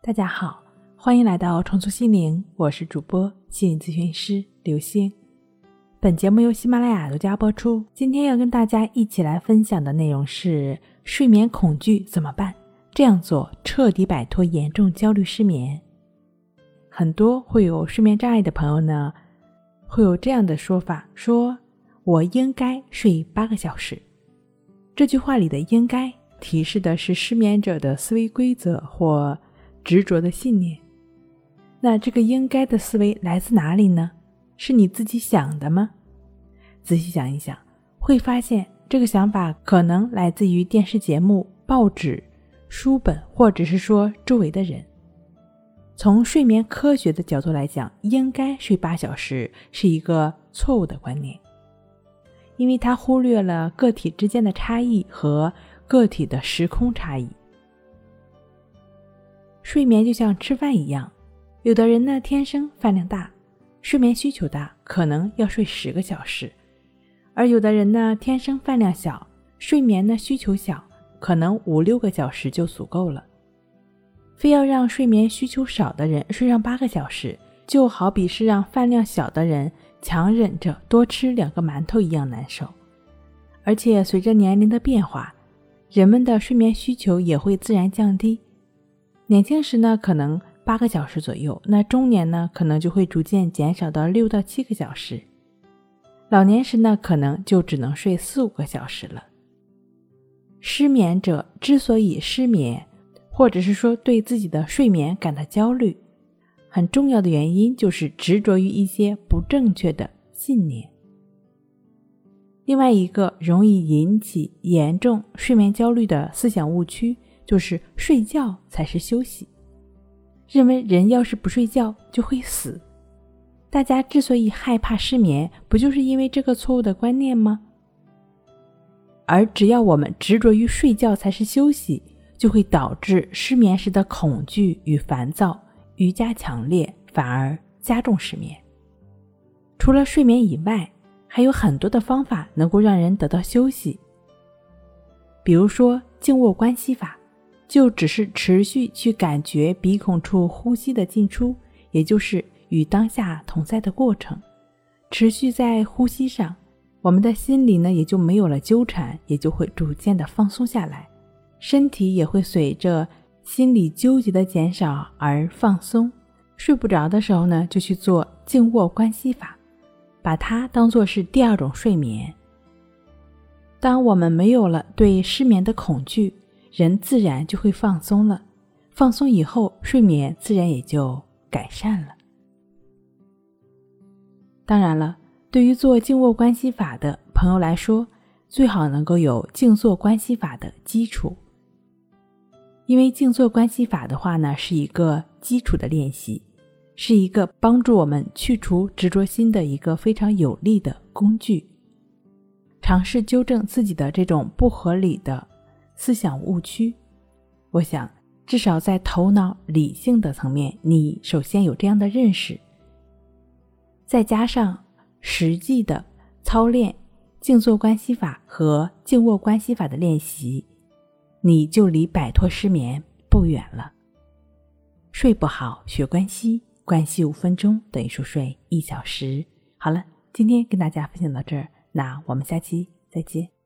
大家好，欢迎来到重塑心灵，我是主播心理咨询师刘星。本节目由喜马拉雅独家播出。今天要跟大家一起来分享的内容是睡眠恐惧怎么办？这样做彻底摆脱严重焦虑失眠。很多会有睡眠障碍的朋友呢，会有这样的说法：说我应该睡八个小时。这句话里的“应该”提示的是失眠者的思维规则或。执着的信念，那这个应该的思维来自哪里呢？是你自己想的吗？仔细想一想，会发现这个想法可能来自于电视节目、报纸、书本，或者是说周围的人。从睡眠科学的角度来讲，应该睡八小时是一个错误的观念，因为它忽略了个体之间的差异和个体的时空差异。睡眠就像吃饭一样，有的人呢天生饭量大，睡眠需求大，可能要睡十个小时；而有的人呢天生饭量小，睡眠呢需求小，可能五六个小时就足够了。非要让睡眠需求少的人睡上八个小时，就好比是让饭量小的人强忍着多吃两个馒头一样难受。而且随着年龄的变化，人们的睡眠需求也会自然降低。年轻时呢，可能八个小时左右；那中年呢，可能就会逐渐减少到六到七个小时；老年时呢，可能就只能睡四五个小时了。失眠者之所以失眠，或者是说对自己的睡眠感到焦虑，很重要的原因就是执着于一些不正确的信念。另外一个容易引起严重睡眠焦虑的思想误区。就是睡觉才是休息，认为人要是不睡觉就会死。大家之所以害怕失眠，不就是因为这个错误的观念吗？而只要我们执着于睡觉才是休息，就会导致失眠时的恐惧与烦躁愈加强烈，反而加重失眠。除了睡眠以外，还有很多的方法能够让人得到休息，比如说静卧关系法。就只是持续去感觉鼻孔处呼吸的进出，也就是与当下同在的过程。持续在呼吸上，我们的心里呢也就没有了纠缠，也就会逐渐的放松下来，身体也会随着心理纠结的减少而放松。睡不着的时候呢，就去做静卧关系法，把它当做是第二种睡眠。当我们没有了对失眠的恐惧。人自然就会放松了，放松以后，睡眠自然也就改善了。当然了，对于做静卧关系法的朋友来说，最好能够有静坐关系法的基础，因为静坐关系法的话呢，是一个基础的练习，是一个帮助我们去除执着心的一个非常有力的工具，尝试纠正自己的这种不合理的。思想误区，我想至少在头脑理性的层面，你首先有这样的认识，再加上实际的操练静坐关系法和静卧关系法的练习，你就离摆脱失眠不远了。睡不好学关系，关系五分钟等于熟睡一小时。好了，今天跟大家分享到这儿，那我们下期再见。